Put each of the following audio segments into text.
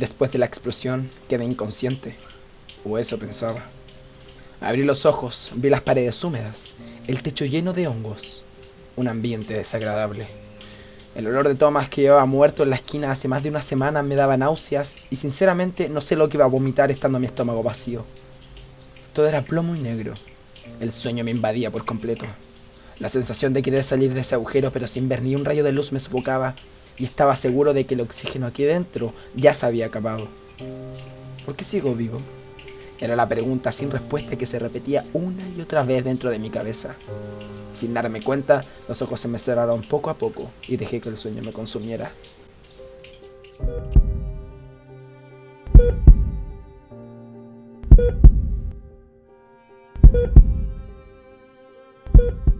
Después de la explosión, quedé inconsciente. O eso pensaba. Abrí los ojos, vi las paredes húmedas, el techo lleno de hongos. Un ambiente desagradable. El olor de Thomas que llevaba muerto en la esquina hace más de una semana me daba náuseas y sinceramente no sé lo que iba a vomitar estando mi estómago vacío. Todo era plomo y negro. El sueño me invadía por completo. La sensación de querer salir de ese agujero pero sin ver ni un rayo de luz me sofocaba y estaba seguro de que el oxígeno aquí dentro ya se había acabado. ¿Por qué sigo vivo? Era la pregunta sin respuesta que se repetía una y otra vez dentro de mi cabeza. Sin darme cuenta, los ojos se me cerraron poco a poco y dejé que el sueño me consumiera.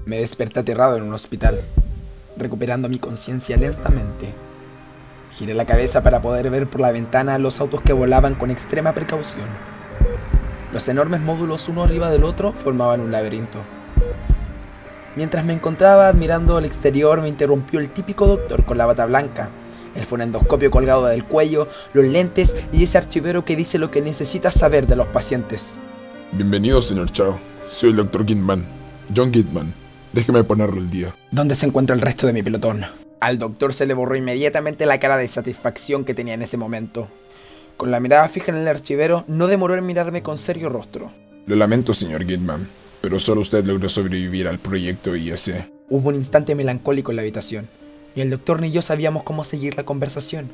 Me desperté aterrado en un hospital, recuperando mi conciencia lentamente. Giré la cabeza para poder ver por la ventana los autos que volaban con extrema precaución. Los enormes módulos uno arriba del otro formaban un laberinto. Mientras me encontraba admirando el exterior me interrumpió el típico doctor con la bata blanca, el fonendoscopio colgado del cuello, los lentes y ese archivero que dice lo que necesitas saber de los pacientes. Bienvenido, señor Chao. Soy el Dr. Gitman. John Gitman. Déjeme ponerle el día. ¿Dónde se encuentra el resto de mi pelotón? Al doctor se le borró inmediatamente la cara de satisfacción que tenía en ese momento. Con la mirada fija en el archivero, no demoró en mirarme con serio rostro. Lo lamento, señor Gitman, pero solo usted logró sobrevivir al proyecto IS. Hubo un instante melancólico en la habitación. Ni el doctor ni yo sabíamos cómo seguir la conversación.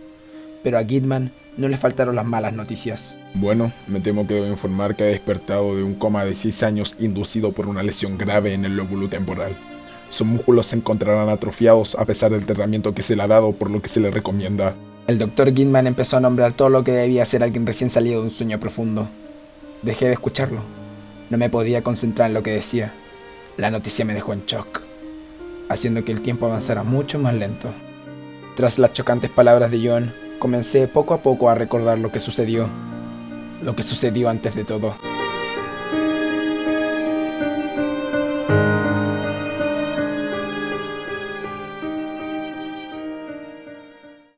Pero a Gitman no le faltaron las malas noticias. Bueno, me temo que debo informar que ha despertado de un coma de 6 años inducido por una lesión grave en el lóbulo temporal. Sus músculos se encontrarán atrofiados a pesar del tratamiento que se le ha dado por lo que se le recomienda. El doctor Gitman empezó a nombrar todo lo que debía hacer alguien recién salido de un sueño profundo. Dejé de escucharlo. No me podía concentrar en lo que decía. La noticia me dejó en shock, haciendo que el tiempo avanzara mucho más lento. Tras las chocantes palabras de John, comencé poco a poco a recordar lo que sucedió. Lo que sucedió antes de todo.